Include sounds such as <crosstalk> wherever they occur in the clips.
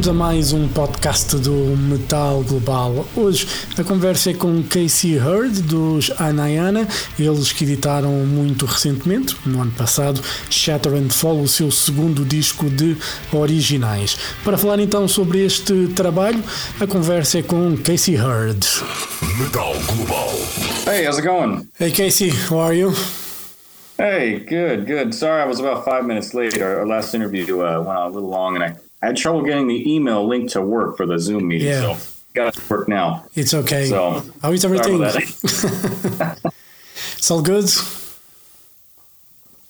bem-vindos a mais um podcast do Metal Global. Hoje a conversa é com Casey Hurd dos Anayana, eles que editaram muito recentemente, no ano passado, Shatter and Fall, o seu segundo disco de originais. Para falar então sobre este trabalho, a conversa é com Casey Hurd. Metal Global. Hey, how's it going? Hey Casey, how are you? Hey, good, good. Sorry, I was about five minutes late. Our, our last interview uh, went on a little long, and I, I had trouble getting the email link to work for the Zoom meeting. Yeah. So got to work now. It's okay. So How is everything? <laughs> it's all good?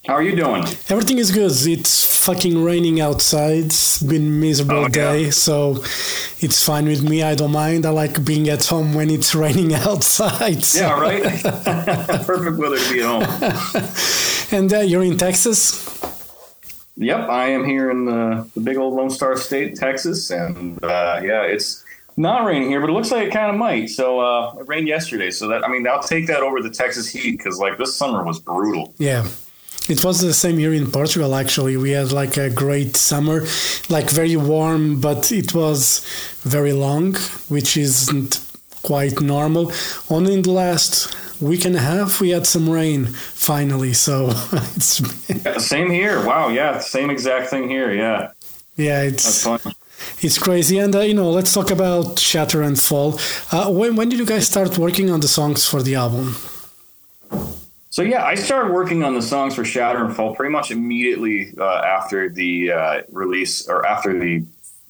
How are you doing? Everything is good. It's fucking raining outside. It's been miserable Oh, yeah. day, so it's fine with me. I don't mind. I like being at home when it's <laughs> raining outside. so- Yeah, right. <laughs> Perfect weather to be at home. And uh, you're in Texas? Yep, I am here in the, the big old Lone Star State, Texas, and uh, yeah, it's not raining here, but it looks like it kind of might. So uh, it rained yesterday, so that I mean, I'll take that over the Texas heat because like this summer was brutal. Yeah. It was the same here in Portugal, actually. We had like a great summer, like very warm, but it was very long, which isn't quite normal. Only in the last week and a half, we had some rain finally. So <laughs> it's, Yeah, same here. Wow, yeah, same exact thing here. Yeah, yeah, it's. It's crazy, and uh, you know, let's talk about Shatter and Fall. Uh, when when did you guys start working on the songs for the album? So yeah, I started working on the songs for Shatter and Fall pretty much immediately uh, after the uh, release or after the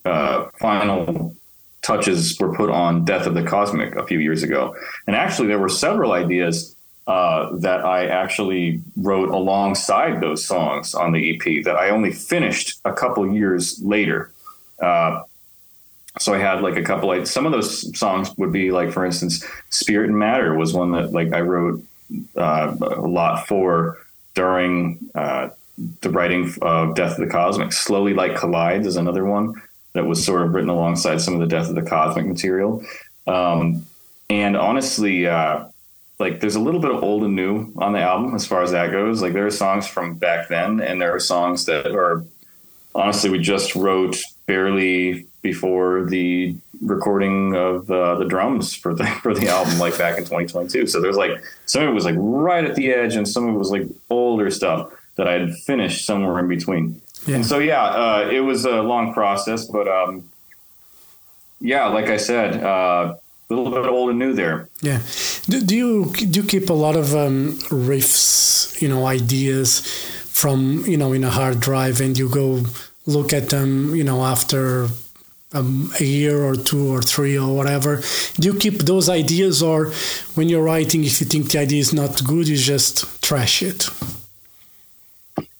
uh, final touches were put on Death of the Cosmic a few years ago. And actually, there were several ideas uh, that I actually wrote alongside those songs on the EP that I only finished a couple years later. Uh, so I had like a couple like some of those songs would be like for instance Spirit and Matter was one that like I wrote uh, a lot for during uh, the writing of Death of the Cosmic. Slowly Like Collides is another one that was sort of written alongside some of the Death of the Cosmic material. Um, and honestly, uh, like there's a little bit of old and new on the album as far as that goes. Like there are songs from back then, and there are songs that are honestly we just wrote barely before the recording of uh, the drums for the <laughs> for the album, like back in 2022. So there's like some of it was like right at the edge, and some of it was like older stuff that I had finished somewhere in between. Yeah. And so yeah, uh, it was a long process, but um, yeah, like I said, uh, a little bit old and new there. Yeah. Do, do you do you keep a lot of um, riffs, you know, ideas from you know in a hard drive, and you go look at them, you know, after um, a year or two or three or whatever? Do you keep those ideas, or when you're writing, if you think the idea is not good, you just trash it?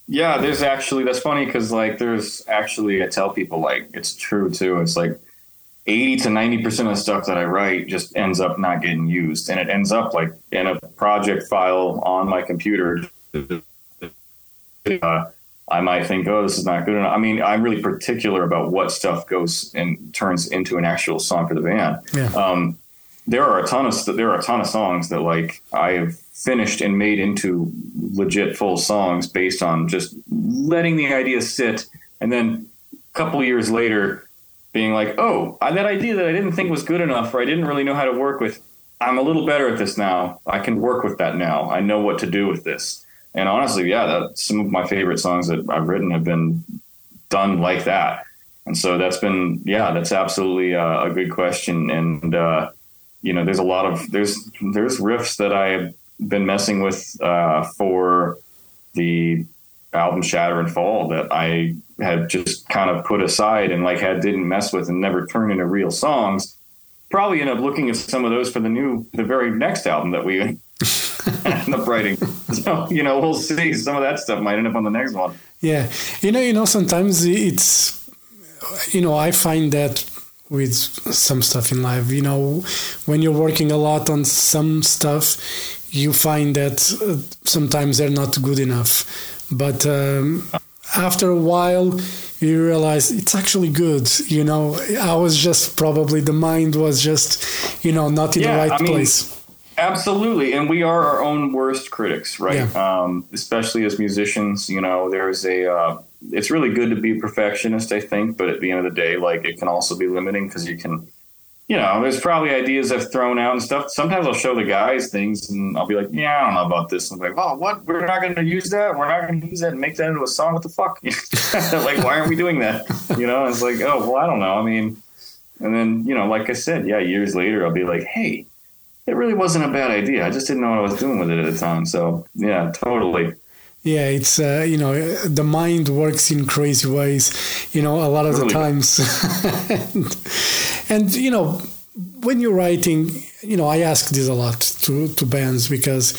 Yeah, there's actually that's funny because like there's actually I tell people like it's true too. It's like eighty to ninety percent of the stuff that I write just ends up not getting used, and it ends up like in a project file on my computer. Uh, I might think, oh, this is not good enough. I mean, I'm really particular about what stuff goes and turns into an actual song for the band. Yeah. Um, there are a ton of there are a ton of songs that like I have finished and made into legit full songs based on just letting the idea sit, and then a couple of years later, being like, oh, I, that idea that I didn't think was good enough, or I didn't really know how to work with. I'm a little better at this now. I can work with that now. I know what to do with this. And honestly, yeah, that, some of my favorite songs that I've written have been done like that. And so that's been, yeah, that's absolutely uh, a good question. And, uh, you know, there's a lot of, there's, there's riffs that I've been messing with uh, for the album Shatter and Fall that I had just kind of put aside and like had didn't mess with and never turned into real songs. Probably end up looking at some of those for the new, the very next album that we <laughs> end up writing. So, you know, we'll see. Some of that stuff might end up on the next one. Yeah, you know, you know, sometimes it's, you know, I find that with some stuff in life, you know, when you're working a lot on some stuff, you find that uh, sometimes they're not good enough. But um, after a while, you realize it's actually good. You know, I was just probably the mind was just, you know, not in the right I mean, place. Absolutely, and we are our own worst critics, right? Yeah. Um, especially as musicians, you know, there's a. Uh, it's really good to be a perfectionist, I think, but at the end of the day, like it can also be limiting because you can, you know, there's probably ideas I've thrown out and stuff. Sometimes I'll show the guys things, and I'll be like, "Yeah, I don't know about this." And I'm like, "Oh, what? We're not going to use that. We're not going to use that and make that into a song. What the fuck? <laughs> like, why aren't we doing that? You know?" It's like, "Oh, well, I don't know. I mean." And then, you know, like I said, yeah, years later, I'll be like, hey, it really wasn't a bad idea. I just didn't know what I was doing with it at the time. So, yeah, totally. Yeah, it's uh, you know the mind works in crazy ways, you know, a lot of Really? the times, and, <laughs> and you know when you're writing, you know, I ask this a lot to to bands because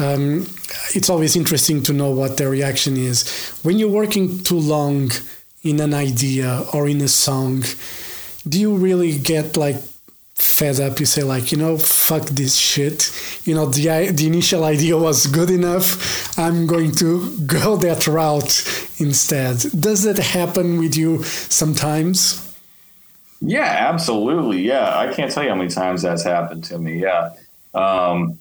um, it's always interesting to know what their reaction is when you're working too long in an idea or in a song. Do you really get like fed up you say like you know fuck this shit you know the the initial idea was good enough i'm going to go that route instead does that happen with you sometimes Yeah, absolutely. Yeah, I can't tell you how many times that's happened to me. Yeah, um,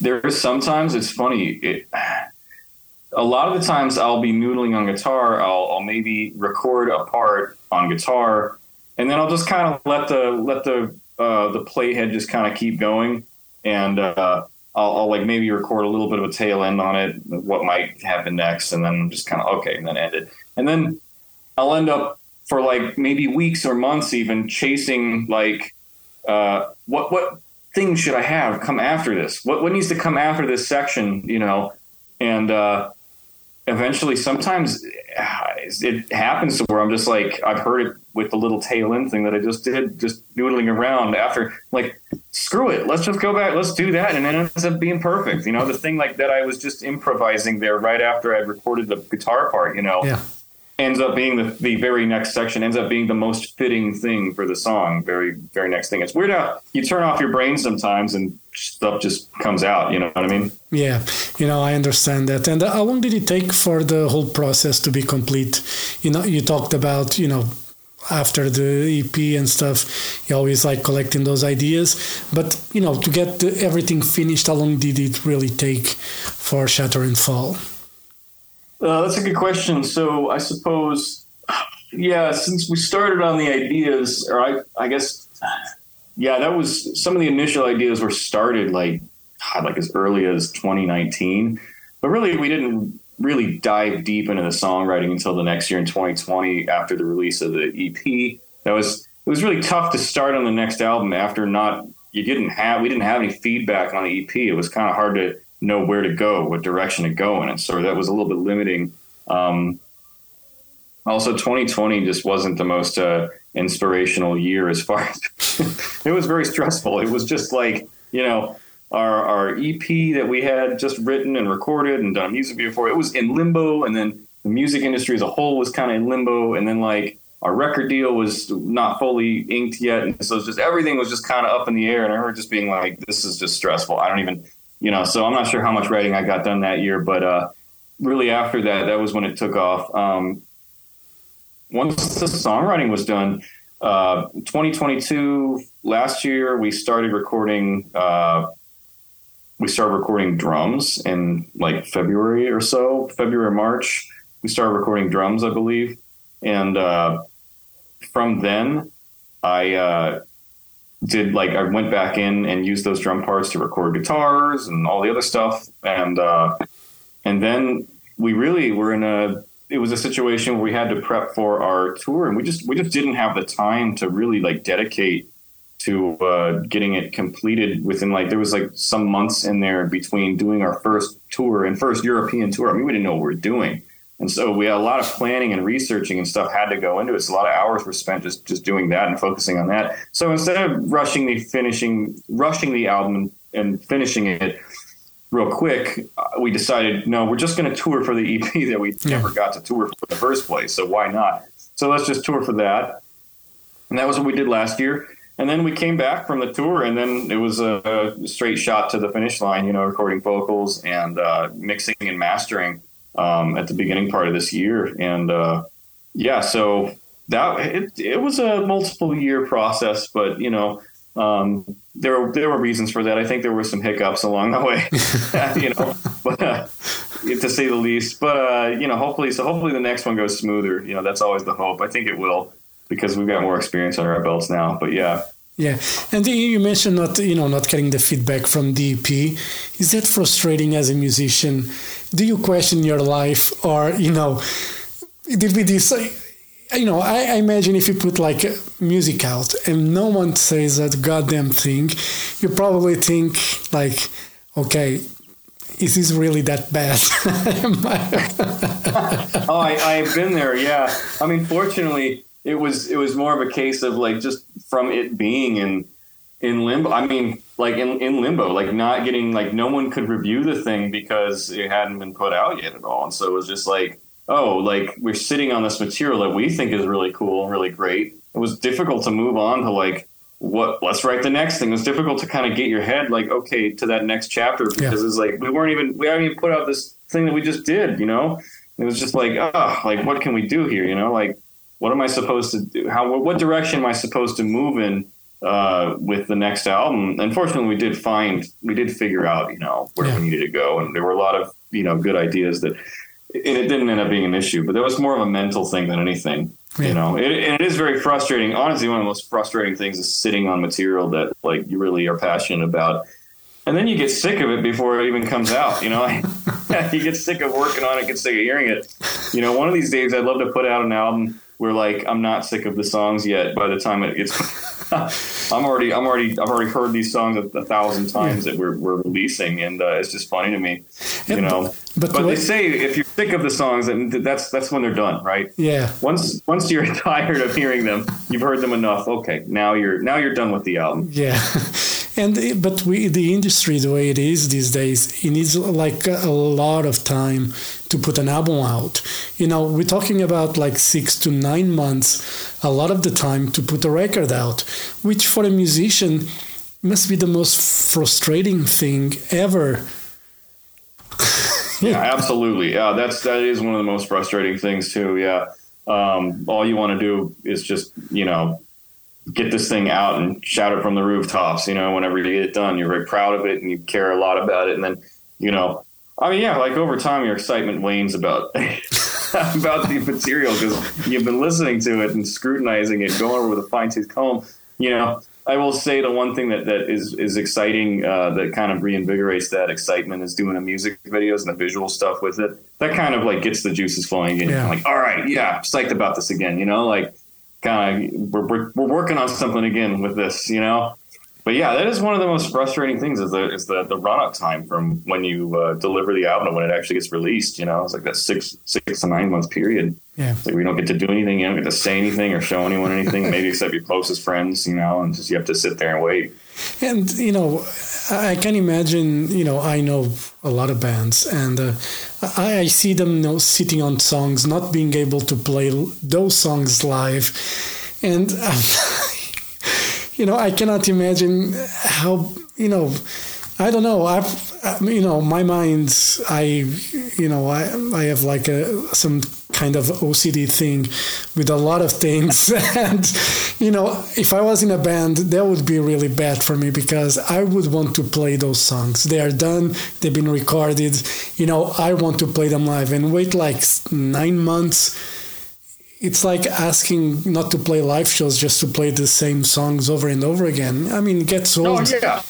there's sometimes it's funny. It, a lot of the times I'll be noodling on guitar. I'll, I'll maybe record a part on guitar, and then I'll just kind of let the let the uh, the playhead just kind of keep going, and uh, I'll, I'll like maybe record a little bit of a tail end on it, what might happen next, and then just kind of okay, and then end it, and then I'll end up for like maybe weeks or months even chasing like uh, what what things should I have come after this? What what needs to come after this section? You know, and uh, eventually, sometimes it happens to where I'm just like I've heard it with the little tail end thing that I just did, just noodling around after like screw it, let's just go back, let's do that, and it ends up being perfect. You know, the thing like that I was just improvising there right after I'd recorded the guitar part. You know yeah ends up being the, the very next section ends up being the most fitting thing for the song very very next thing. It's weird how you turn off your brain sometimes and stuff just comes out you know what i mean? Yeah you know i understand that. And uh, how long did it take for the whole process to be complete? You know you talked about you know after the ep and stuff you always like collecting those ideas. But you know to get the, everything finished how long did it really take for shatter and fall uh, that's a good question so i suppose yeah since we started on the ideas or i i guess yeah that was some of the initial ideas were started like God, like as early as 2019 but really we didn't really dive deep into the songwriting until the next year in 2020 after the release of the EP. That was it was really tough to start on the next album after not you didn't have we didn't have any feedback on the EP. It was kind of hard to know where to go, what direction to go in, and so that was a little bit limiting. Um, also, 2020 just wasn't the most uh, inspirational year as far as <laughs> it was very stressful. It was just like you know our our EP that we had just written and recorded and done a music video for. It was in limbo, and then the music industry as a whole was kind of in limbo, and then like our record deal was not fully inked yet, and so just everything was just kind of up in the air. And I remember just being like, "This is just stressful." I don't even, you know. So I'm not sure how much writing I got done that year, but uh, really after that, that was when it took off. Um, once the songwriting was done, uh, 2022 last year we started recording. Uh, we started recording drums in like February or so, February March. We started recording drums, I believe, and uh, from then I uh, did like I went back in and used those drum parts to record guitars and all the other stuff, and uh, and then we really were in a it was a situation where we had to prep for our tour, and we just we just didn't have the time to really like dedicate to uh, getting it completed within like there was like some months in there between doing our first tour and first European tour. I mean, we didn't know what we were doing, and so we had a lot of planning and researching and stuff had to go into it. So a lot of hours were spent just just doing that and focusing on that. So instead of rushing the finishing, rushing the album and, finishing it real quick, uh, we decided no, we're just going to tour for the EP that we never got to tour for in the first place. So why not? So let's just tour for that, and that was what we did last year. And then we came back from the tour, and then it was a, a straight shot to the finish line. You know, recording vocals and uh, mixing and mastering um, at the beginning part of this year. And uh, yeah, so that it, it was a multiple year process, but you know, Um, there were there were reasons for that. I think there were some hiccups along the way, <laughs> <laughs> you know, but uh, to say the least. But uh, you know, hopefully, so hopefully the next one goes smoother. You know, that's always the hope. I think it will because we've got more experience under our belts now. But yeah, yeah, and you mentioned not you know not getting the feedback from DP. Is that frustrating as a musician? Do you question your life, or you know, did we decide? You know, I, I imagine if you put like music out and no one says that goddamn thing, you probably think like, okay, is this really that bad? <laughs> <laughs> oh, I, I've been there. Yeah, I mean, fortunately, it was it was more of a case of like just from it being in in limbo. I mean, like in, in limbo, like not getting like no one could review the thing because it hadn't been put out yet at all. And so it was just like, oh, like we're sitting on this material that we think is really cool, really great. It was difficult to move on to like what let's write the next thing. It was difficult to kind of get your head like, okay, to that next chapter because yeah. it's like we weren't even we haven't even put out this thing that we just did, you know? It was just like, oh, like what can we do here? You know, like what am I supposed to do? How what direction am I supposed to move in uh, with the next album? Unfortunately, we did find we did figure out you know where yeah. we needed to go, and there were a lot of you know good ideas that, and it didn't end up being an issue. But that was more of a mental thing than anything. Yeah. You know, it, and it is very frustrating. Honestly, one of the most frustrating things is sitting on material that like you really are passionate about, and then you get sick of it before it even comes out. You know, <laughs> you get sick of working on it, get sick of hearing it. You know, one of these days I'd love to put out an album where like I'm not sick of the songs yet. By the time it gets, <laughs> <laughs> I'm already I'm already I've already heard these songs a, a thousand times yeah. that we're, we're releasing, and uh, it's just funny to me, you know. But, but they say if you're sick of the songs, and that's that's when they're done, right? Yeah. Once once you're <laughs> tired of hearing them, you've heard them enough. Okay, now you're now you're done with the album. Yeah. And but we the industry the way it is these days it needs like a lot of time to put an album out. You know we're talking about like six to nine months a lot of the time to put a record out which for a musician must be the most frustrating thing ever. <laughs> Yeah absolutely. Yeah that's that is one of the most frustrating things too yeah. Um, all you want to do is just you know get this thing out and shout it from the rooftops. You know, whenever you get it done, you're very proud of it and you care a lot about it. And then, you know, I mean, yeah, like over time, your excitement wanes about <laughs> about the material because you've been listening to it and scrutinizing it, going over with a fine tooth comb. You know, I will say the one thing that, that is is exciting uh, that kind of reinvigorates that excitement is doing the music videos and the visual stuff with it. That kind of like gets the juices flowing. And yeah. like, all right, yeah, psyched about this again. You know, like kind of we're, we're, we're working on something again with this, you know. But yeah, that is one of the most frustrating things is the is the, the run up time from when you uh, deliver the album to when it actually gets released. You know, it's like that six six to nine month period. Yeah, like we don't get to do anything, you don't get to say anything or show anyone anything, <laughs> maybe except your closest friends. You know, and just you have to sit there and wait. And you know, I can imagine. You know, I know a lot of bands, and uh, I, I, see them you know, sitting on songs, not being able to play those songs live, and <laughs> you know, I cannot imagine how you know. I don't know. I've, um, you know, my mind. I, you know, I, I have like a some kind of OCD thing with a lot of things. <laughs> and, you know, if I was in a band, that would be really bad for me because I would want to play those songs. They are done, they've been recorded. You know, I want to play them live and wait like nine months. It's like asking not to play live shows just to play the same songs over and over again. I mean, it gets oh, old. Oh, yeah.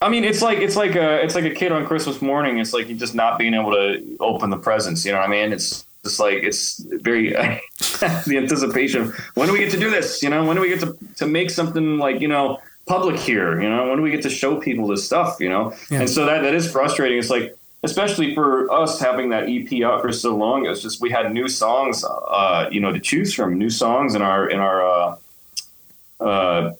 I mean, it's like it's like a it's like a kid on Christmas morning. It's like you just not being able to open the presents. You know what I mean? It's just like it's very <laughs> the anticipation. When do we get to do this? You know, when do we get to to make something like you know public here? You know, when do we get to show people this stuff? You know, yeah. and so that that is frustrating. It's like especially for us having that EP out for so long. It's just we had new songs, uh, you know, to choose from, new songs in our in our. Uh, uh,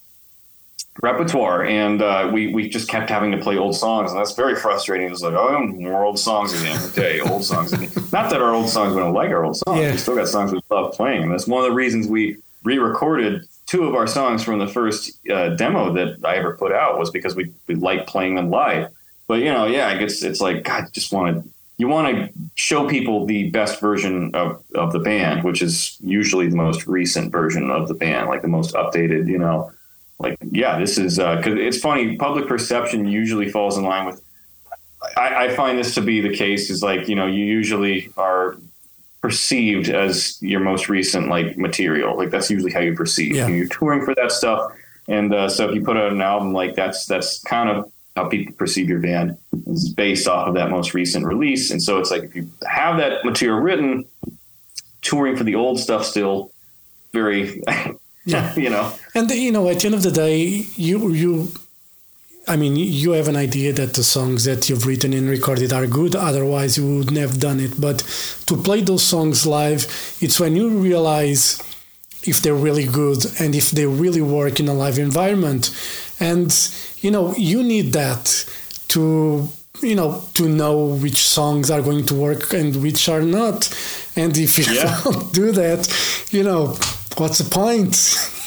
repertoire, and uh, we we just kept having to play old songs, and that's very frustrating. It was like, oh, more old songs again. Okay, old songs. Again. <laughs> Not that our old songs we don't like our old songs. Yeah. We still got songs we love playing, and that's one of the reasons we re-recorded two of our songs from the first uh, demo that I ever put out was because we we like playing them live. But you know, yeah, I guess it's like God, just want to you want to show people the best version of, of the band, which is usually the most recent version of the band, like the most updated, you know, like, yeah, this is because it's funny. Public perception usually falls in line with. I, I find this to be the case. Is like you know you usually are perceived as your most recent like material. Like that's usually how you perceive. Yeah. You're touring for that stuff, and uh, so if you put out an album like that's that's kind of how people perceive your band is based off of that most recent release. And so it's like if you have that material written, touring for the old stuff still very, <laughs> Yeah. you know, And you know, at the end of the day, you you, I mean, you have an idea that the songs that you've written and recorded are good. Otherwise, you wouldn't have done it. But to play those songs live, it's when you realize if they're really good and if they really work in a live environment. And you know, you need that to you know to know which songs are going to work and which are not. And if you Yeah. <laughs> don't do that, you know, what's the point?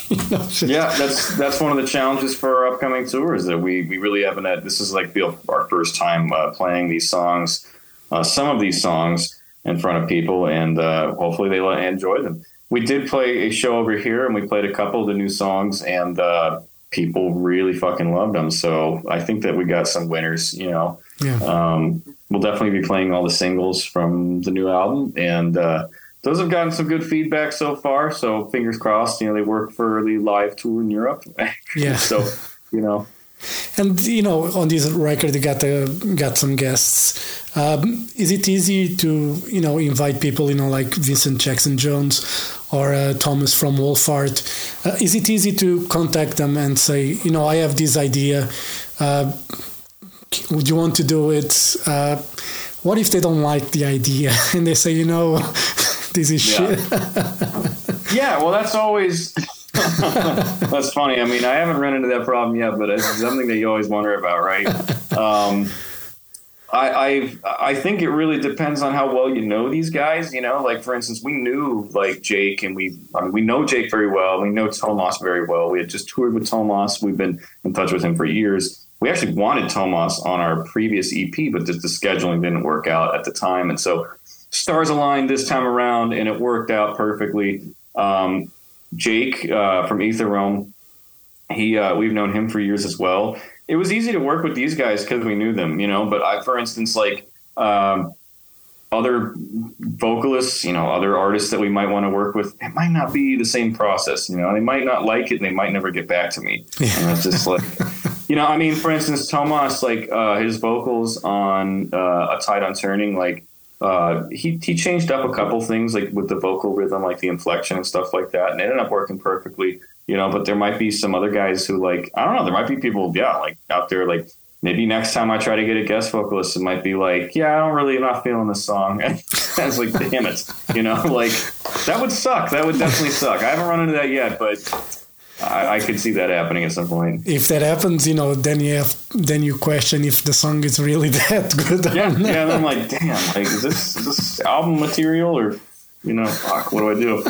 you know, just- yeah, that's that's one of the challenges for our upcoming tour is that we we really haven't had. This is like the- our first time uh, playing these songs, uh, some of these songs in front of people, and uh, hopefully they will enjoy them. We did play a show over here, and we played a couple of the new songs, and uh, people really fucking loved them. So I think that we got some winners. You know, yeah. um, we'll definitely be playing all the singles from the new album, and uh, those have gotten some good feedback so far. So fingers crossed. You know, they work for the live tour in Europe. <laughs> Yeah. so you know, And you know, on this record, you got uh, got some guests. Um, is it easy to you know invite people, you know, like Vincent Jackson Jones or uh, Thomas from Wolfheart? Uh, is it easy to contact them and say, you know, I have this idea. Uh, would you want to do it? Uh, what if they don't like the idea <laughs> and they say, you know, this is Yeah. shit? <laughs> yeah. Well, that's always. <laughs> that's funny. I mean, I haven't run into that problem yet, but it's something that you always wonder about, right? Um, I, I I think it really depends on how well you know these guys. You know, like for instance, we knew like Jake, and we I mean, we know Jake very well. We know Tomas very well. We had just toured with Tomas. We've been in touch with him for years. We actually wanted Tomas on our previous EP, but just the scheduling didn't work out at the time, and so stars aligned this time around, and it worked out perfectly. Um, Jake uh, from Aether Realm, he uh, we've known him for years as well. It was easy to work with these guys because we knew them, you know. But I, for instance, like um, other vocalists, you know, other artists that we might want to work with, it might not be the same process. You know, they might not like it, and they might never get back to me. And it's just like, <laughs> you know, I mean, for instance, Tomas, like uh, his vocals on uh, "A Tide on Turning," like uh, he he changed up a couple things, like with the vocal rhythm, like the inflection and stuff like that, and it ended up working perfectly. You know, but there might be some other guys who like I don't know. There might be people, yeah, like out there, like maybe next time I try to get a guest vocalist, it might be like, yeah, I don't really, I'm not feeling this song. and <laughs> it's like, damn it, you know, <laughs> like that would suck. That would definitely suck. I haven't run into that yet, but I, I could see that happening at some point. If that happens, you know, then you have then you question if the song is really <laughs> that good. Yeah, yeah. And I'm like, damn, like is this is this album material or you know, fuck, what do I do?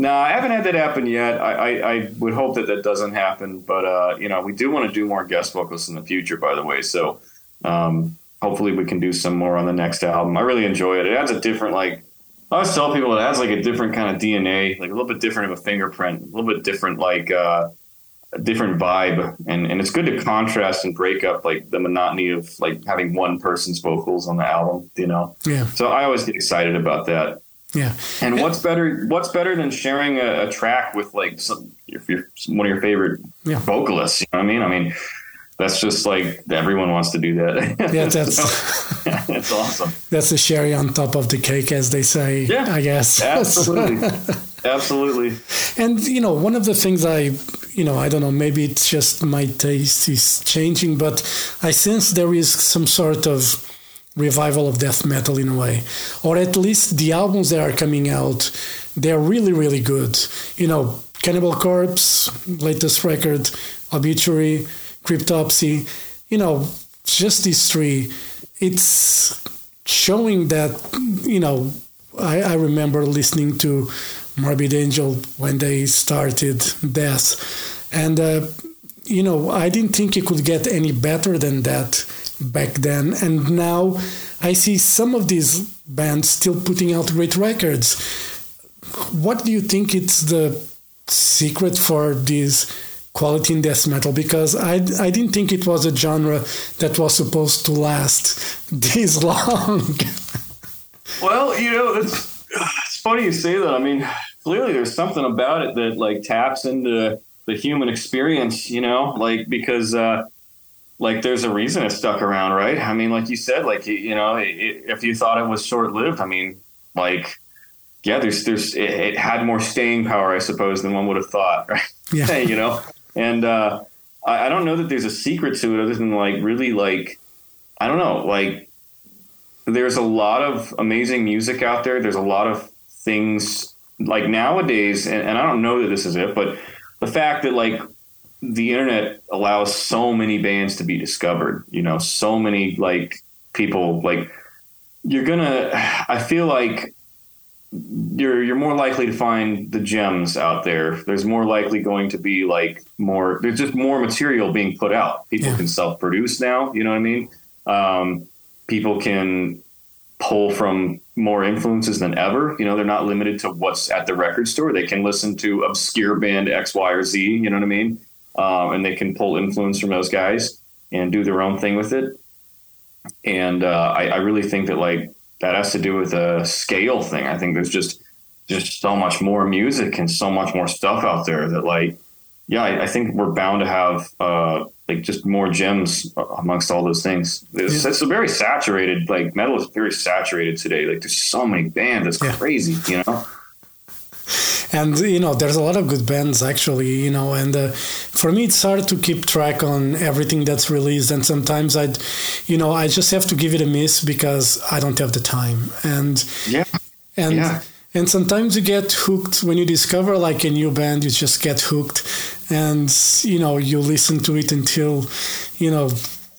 no, I haven't had that happen yet. I, I, I would hope that that doesn't happen, but uh, you know, we do want to do more guest vocals in the future, by the way. So um, hopefully we can do some more on the next album. I really enjoy it. It adds a different like. I always tell people it has like a different kind of DNA, like a little bit different of a fingerprint, a little bit different like uh, a different vibe, and and it's good to contrast and break up like the monotony of like having one person's vocals on the album, you know. Yeah, So I always get excited about that. yeah, And what's better? What's better than sharing a, a track with like some if you're one of your favorite Yeah. vocalists? You know what I mean? I mean, that's just like everyone wants to do that. Yeah, <laughs> that's- So, <laughs> it's awesome. that's the cherry on top of the cake, as they say. Yeah, I guess. <laughs> Absolutely, absolutely. And you know, one of the things I, you know, I don't know, maybe it's just my taste is changing, but I sense there is some sort of revival of death metal in a way, or at least the albums that are coming out, they're really, really good. You know, Cannibal Corpse, latest record, Obituary, Cryptopsy, you know, just these three. It's showing that, you know, I, I remember listening to Morbid Angel when they started Death. And, uh, you know, I didn't think it could get any better than that back then. And now I see some of these bands still putting out great records. What do you think it's the secret for this quality in death metal because I, I didn't think it was a genre that was supposed to last <laughs> this long. well, you know, it's, it's funny you say that. I mean, clearly there's something about it that like taps into the human experience, you know, like because uh, like there's a reason it stuck around, right? I mean, like you said, like you know, it, if you thought it was short lived, I mean, like yeah, there's there's it, it, had more staying power, I suppose, than one would have thought, right? <laughs> Yeah, you know, and uh, I, I don't know that there's a secret to it other than like really like I don't know, like there's a lot of amazing music out there. There's a lot of things like nowadays, and, and I don't know that this is it, but the fact that like the internet allows so many bands to be discovered, you know, so many like people like you're gonna <sighs> I feel like you're you're more likely to find the gems out there. There's more likely going to be like more. There's just more material being put out. People yeah. can self-produce now. You know what I mean? Um, people can pull from more influences than ever. You know, they're not limited to what's at the record store. They can listen to obscure band X, Y, or Z. You know what I mean? Um, and they can pull influence from those guys and do their own thing with it. And uh, I, I really think that like that has to do with a scale thing. I think there's just just so much more music and so much more stuff out there that like yeah, I, I think we're bound to have uh, like just more gems amongst all those things. It's, yeah. it's, a very saturated like metal is very saturated today. Like there's so many bands, it's yeah. crazy, you know and you know there's a lot of good bands actually you know and uh, for me it's hard to keep track on everything that's released and sometimes i'd you know i just have to give it a miss because i don't have the time and yeah and yeah. and sometimes you get hooked when you discover like a new band you just get hooked and you know you listen to it until you know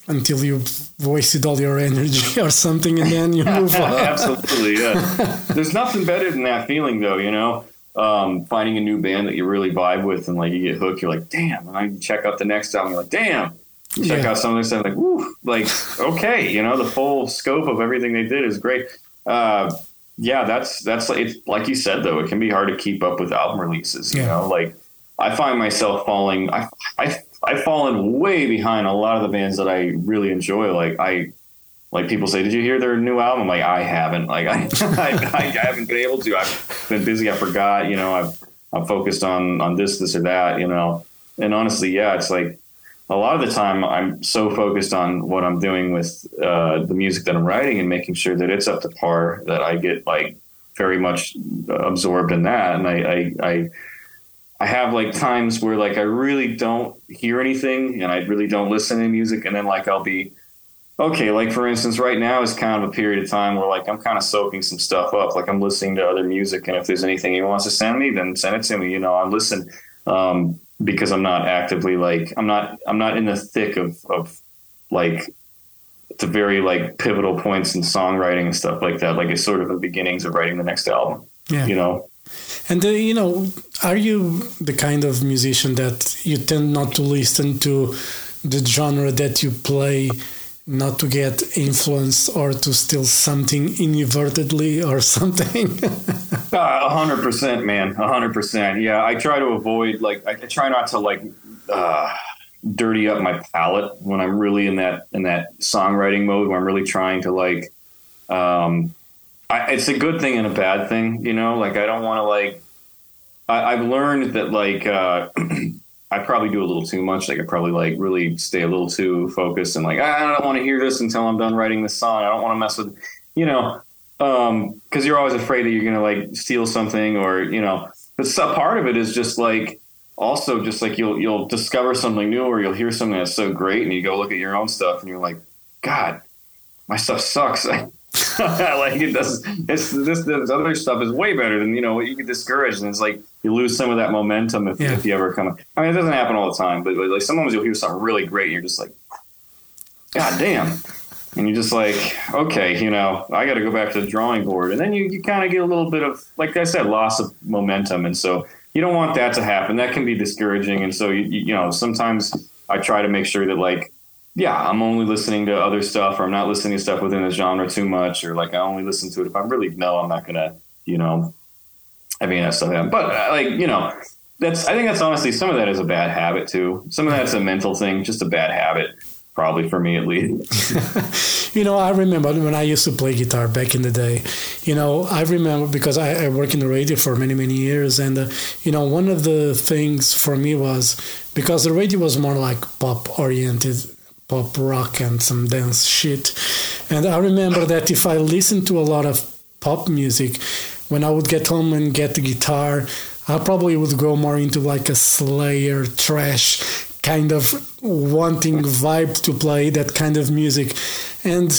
until you wasted all your <laughs> energy or something and then you <laughs> move on. Absolutely, yeah. There's nothing better than that feeling though, you know um, finding a new band that you really vibe with and like you get hooked, you're like, damn. And I check out the next album, you're like, damn. You check yeah. out some of this stuff, like, woo, like, okay, you know, the full scope of everything they did is great. Uh, yeah, that's that's like, it's, like you said though, it can be hard to keep up with album releases. You yeah. know, like I find myself falling. I I I've fallen way behind a lot of the bands that I really enjoy. Like I like people say, "Did you hear their new album?" Like, I haven't. Like I, <laughs> I, I, haven't been able to. I've been busy. I forgot. You know, I've I'm focused on on this, this, or that. You know, and honestly, yeah, it's like a lot of the time I'm so focused on what I'm doing with uh, the music that I'm writing and making sure that it's up to par that I get like very much absorbed in that, and I, I, I I have like times where like I really don't hear anything and I really don't listen to music, and then like I'll be okay, like for instance, right now is kind of a period of time where like I'm kind of soaking some stuff up. Like I'm listening to other music, and if there's anything he wants to send me, then send it to me. You know, I listen um, because I'm not actively like I'm not I'm not in the thick of of like the very like pivotal points in songwriting and stuff like that. Like it's sort of the beginnings of writing the next album. Yeah. You know. And uh, you know, are you the kind of musician that you tend not to listen to the genre that you play? Not to get influenced or to steal something inadvertently or something. <laughs> A hundred percent, man. A hundred percent. Yeah, I try to avoid like I try not to like uh, dirty up my palate when I'm really in that in that songwriting mode where I'm really trying to like. Um, I, it's a good thing and a bad thing, you know. Like I don't want to like. I, have learned that like. Uh, <clears throat> I probably do a little too much. Like I probably like really stay a little too focused and like I don't want to hear this until I'm done writing this song. I don't want to mess with, you know, um, because you're always afraid that you're gonna like steal something or you know. But some part of it is just like also just like you'll you'll discover something new or you'll hear something that's so great and you go look at your own stuff and you're like, God, my stuff sucks. <laughs> <laughs> like it does. It's this, this other stuff is way better than you know. You get discouraged, and it's like you lose some of that momentum if, yeah. if you ever come. I mean, it doesn't happen all the time, but, but like sometimes you'll hear something really great, and you're just like, God damn. And you're just like, okay, you know, I got to go back to the drawing board. And then you, you kind of get a little bit of, like I said, loss of momentum. And so you don't want that to happen. That can be discouraging. And so, you, you know, sometimes I try to make sure that, like, yeah, I'm only listening to other stuff, or I'm not listening to stuff within the genre too much, or like I only listen to it if I'm really no, I'm not gonna, you know, I mean that stuff. But uh, like you know, that's I think that's honestly some of that is a bad habit too. Some of that's a mental thing, just a bad habit. Probably for me at least. <laughs> you know, I remember when I used to play guitar back in the day. You know, I remember because I, I worked in the radio for many many years, and uh, you know, one of the things for me was because the radio was more like pop oriented, pop rock and some dance shit, and I remember that if I listened to a lot of pop music, when I would get home and get the guitar, I probably would go more into like a Slayer thrash kind of wanting vibe to play that kind of music. And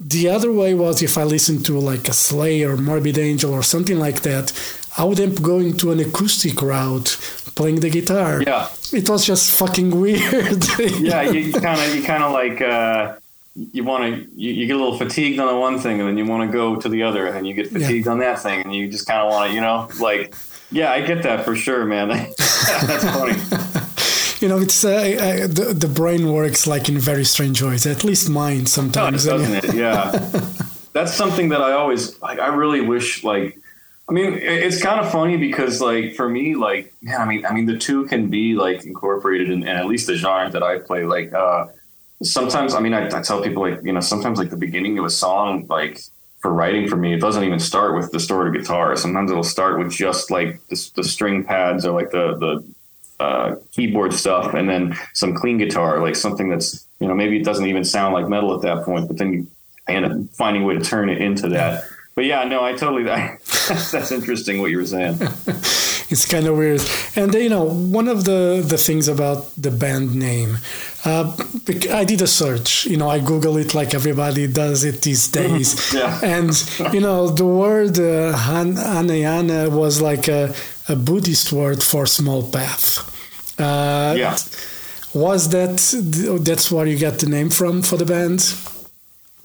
the other way was if I listened to like a Slayer, Morbid Angel, or something like that, I would end up going to an acoustic route, playing the guitar. Yeah, it was just fucking weird. <laughs> yeah, you kind of, you kind of like. Uh you want to you, you, get a little fatigued on the one thing and then you want to go to the other and then you get fatigued yeah. on that thing and you just kind of want to you know like yeah i get that for sure man <laughs> that's funny <laughs> you know, it's uh, uh, the the brain works like in very strange ways. At least mine sometimes. doesn't it? Yeah, that's something that I always like. I really wish like. I mean, it's kind of funny because, like, for me, like, man, I mean, I mean, the two can be like incorporated in, in at least the genre that I play. Like, uh, sometimes, I mean, I, I tell people, like, you know, sometimes like the beginning of a song, like, for writing for me, it doesn't even start with the distorted guitar. Sometimes it'll start with just like the, the string pads or like the the uh, keyboard stuff and then some clean guitar, like something that's, you know, maybe it doesn't even sound like metal at that point, but then you end up finding a way to turn it into that. But yeah, no, I totally, I, <laughs> that's interesting what you were saying. <laughs> it's kind of weird. And, you know, one of the, the things about the band name, uh, I did a search, you know, I Google it like everybody does it these <laughs> days. yeah. And, you know, the word uh, Han- was like a, a Buddhist word for small path. Uh, yeah. Was that that's where you got the name from for the band?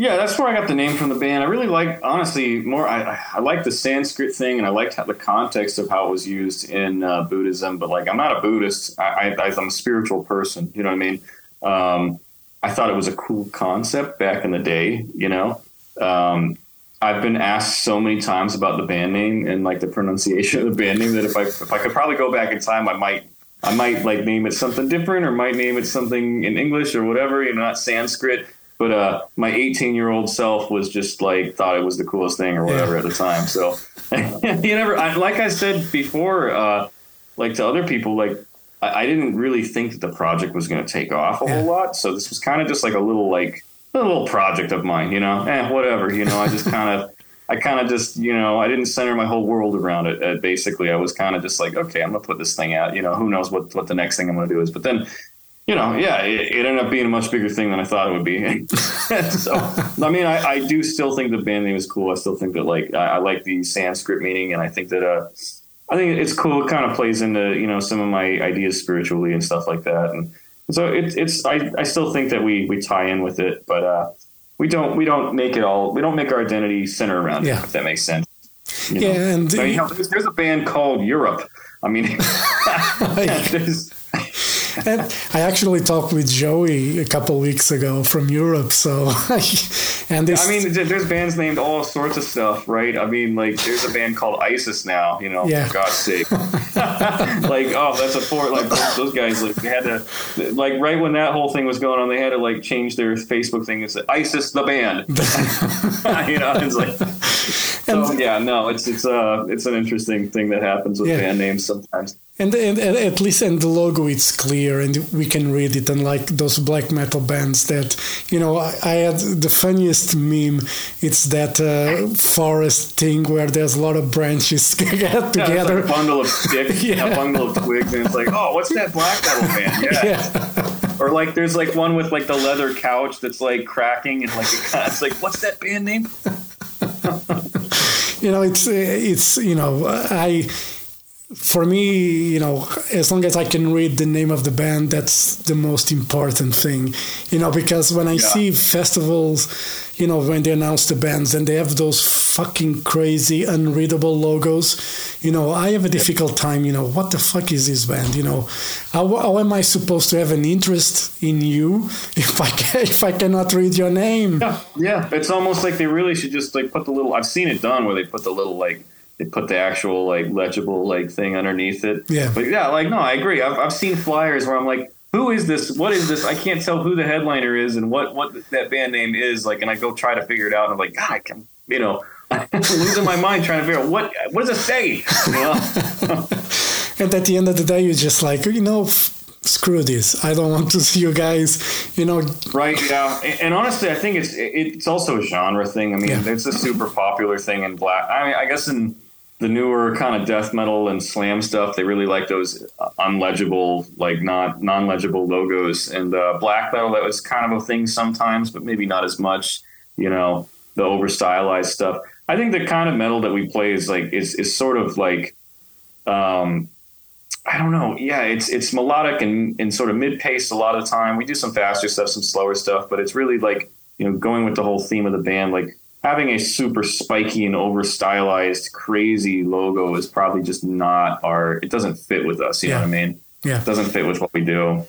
Yeah, that's where I got the name from the band. I really like, honestly, more. I, I like the Sanskrit thing, and I liked how, the context of how it was used in uh, Buddhism. But like, I'm not a Buddhist. I, I, am a spiritual person. You know what I mean? Um, I thought it was a cool concept back in the day. You know, um, I've been asked so many times about the band name and like the pronunciation of the band name that if I if I could probably go back in time, I might I might like name it something different or might name it something in English or whatever, you know, not Sanskrit. But uh, my 18 year old self was just like thought it was the coolest thing or whatever at the time. So <laughs> you never, I, like I said before, uh, like to other people, like I, I, didn't really think that the project was going to take off a yeah. whole lot. So this was kind of just like a little like a little project of mine, you know, eh, whatever, you know, I just kind of, <laughs> I kind of just, you know, I didn't center my whole world around it. Uh, basically, I was kind of just like, okay, I'm gonna put this thing out. You know, who knows what what the next thing I'm gonna do is. But then, you know, yeah, it, it ended up being a much bigger thing than I thought it would be. <laughs> so, I mean, I, I, do still think the band name is cool. I still think that like I, I like the Sanskrit meaning, and I think that uh, I think it's cool. It kind of plays into you know some of my ideas spiritually and stuff like that, and so it, it's I, I still think that we we tie in with it, but uh, we don't we don't make it all we don't make our identity center around yeah. it if that makes sense you know? yeah and you know, there's, there's, a band called europe i mean <laughs> <laughs> and I actually talked with Joey a couple weeks ago from Europe. So, <laughs> and this, I mean, there's bands named all sorts of stuff, right? I mean, like there's a band called ISIS now. You know, yeah. for God's sake. <laughs> like, oh, that's a four. Like those guys, like they had to, like right when that whole thing was going on, they had to like change their Facebook thing and say ISIS the band. <laughs> you know, it's like. So yeah, no, it's it's uh it's an interesting thing that happens with yeah. band names sometimes. And, and, and, at least in the logo it's clear and we can read it unlike those black metal bands that you know i, I had the funniest meme it's that uh, forest thing where there's a lot of branches <laughs> yeah, together like a bundle of <laughs> sticks yeah. a bundle of twigs and it's like oh what's that black metal band <laughs> yeah, yeah. or like there's like one with like the leather couch that's like cracking and like it's like what's that band name you know it's it's you know i for me, you know, as long as I can read the name of the band, that's the most important thing, you know, because when I yeah. see festivals, you know, when they announce the bands and they have those fucking crazy, unreadable logos, you know, I have a difficult time, you know, what the fuck is this band, you know, how, how am I supposed to have an interest in you <laughs> if I can, if I cannot read your name? Yeah, yeah, it's almost like they really should just like put the little. I've seen it done where they put the little like they put the actual like legible like thing underneath it. Yeah. But yeah, like no, I agree. I've I've seen flyers where I'm like, who is this? What is this? I can't tell who the headliner is and what what that band name is. Like, and I go try to figure it out. And I'm like, God, I can, you know, <laughs> I'm losing my mind trying to figure out what what does it say. You <laughs> know? and at the end of the day, you're just like, you know, screw this. I don't want to see you guys, you know. Right. Yeah. And, and honestly, I think it's it's also a genre thing. I mean, Yeah. it's a super popular thing in black. I mean, I guess in the newer kind of death metal and slam stuff, they really like those unlegible, like not non-legible logos. And uh, black metal, that was kind of a thing sometimes, but maybe not as much. You know, the over stylized stuff. I think the kind of metal that we play is like is is sort of like. Um, I don't know. Yeah, it's it's melodic and, and sort of mid paced a lot of the time. We do some faster stuff, some slower stuff, but it's really like you know going with the whole theme of the band. Like having a super spiky and over stylized, crazy logo is probably just not our. It doesn't fit with us. You know what I mean? Yeah. It doesn't fit with what we do.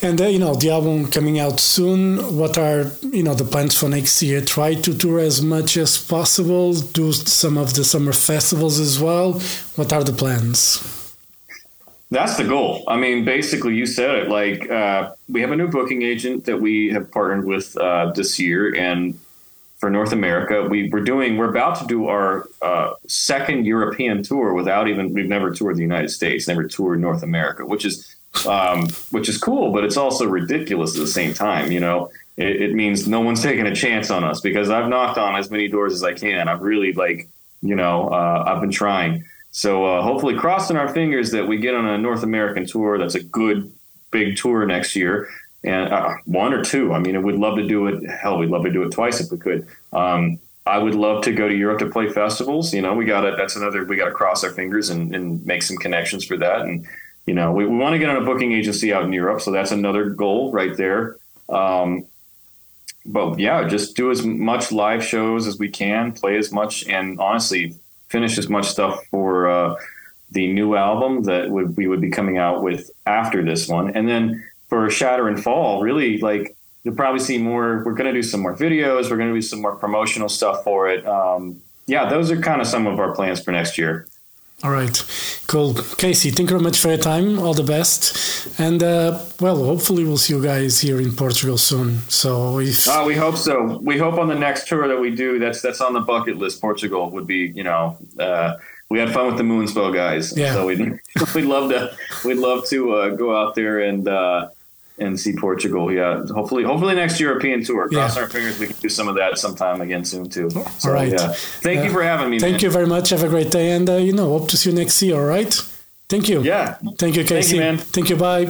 And uh, you know, the album coming out soon. What are you know the plans for next year? Try to tour as much as possible. Do some of the summer festivals as well. What are the plans? That's the goal. I mean, basically, you said it. Like, uh, we have a new booking agent that we have partnered with uh, this year, and for North America, we, we're doing. We're about to do our uh, second European tour without even. We've never toured the United States, never toured North America, which is um, which is cool, but it's also ridiculous at the same time. You know, it, it means no one's taking a chance on us because I've knocked on as many doors as I can. I've really like, you know, uh, I've been trying. So uh, hopefully, crossing our fingers that we get on a North American tour. That's a good big tour next year, and uh, one or two. I mean, we'd love to do it. Hell, we'd love to do it twice if we could. Um, I would love to go to Europe to play festivals. You know, we got to That's another. We got to cross our fingers and, and make some connections for that. And you know, we, we want to get on a booking agency out in Europe, so that's another goal right there. Um, but yeah, just do as much live shows as we can, play as much, and honestly, finish as much stuff for uh, the new album that would, we would be coming out with after this one. And then for Shatter and Fall, really like you'll probably see more. We're going to do some more videos. We're going to do some more promotional stuff for it. Um, yeah, those are kind of some of our plans for next year. All right, cool. Casey, thank you very much for your time. All the best, and uh, well, hopefully we'll see you guys here in Portugal soon. So if Uh, we hope so. We hope on the next tour that we do, that's that's on the bucket list. Portugal would be, you know, uh, we had fun with the Moonspell guys, Yeah. so we'd <laughs> we'd love to we'd love to uh, go out there and uh, and see Portugal. Yeah, hopefully hopefully next European tour. Cross Yeah. our fingers, we can do some of that sometime again soon too. So, All right. Yeah. Thank you Uh, for having me. thank man. you very much. Have a great day, and uh, you know, hope to see you next year. All right. Thank you. Yeah. Thank you, Casey. you, man. Thank you. Bye.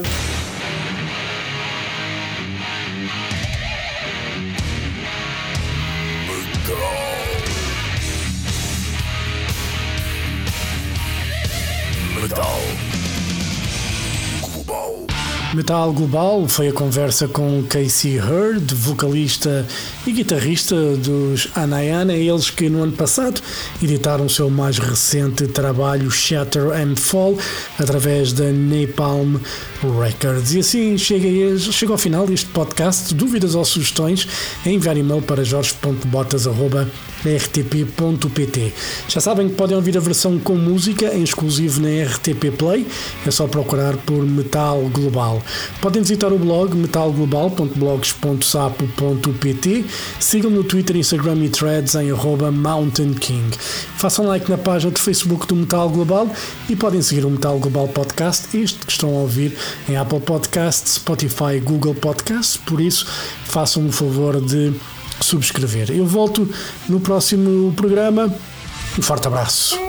Metal Global foi a conversa com Casey Hurd, vocalista e guitarrista dos Anayana, eles que no ano passado editaram o seu mais recente trabalho Shatter and Fall através da Napalm Records. E assim chega, chega ao final deste podcast. Dúvidas ou sugestões é enviar e-mail para jorge.botas.rtp.pt. Já sabem que podem ouvir a versão com música em exclusivo na RTP Play, é só procurar por Metal Global. Podem visitar o blog metalglobal.blogs.sapo.pt, sigam no Twitter, Instagram e Threads em arroba Mountain King. Façam like na página de Facebook do Metal Global e podem seguir o Metal Global Podcast, este que estão a ouvir em Apple Podcasts, Spotify, Google Podcasts, por isso façam o favor de subscrever. Eu volto no próximo programa. Um forte abraço.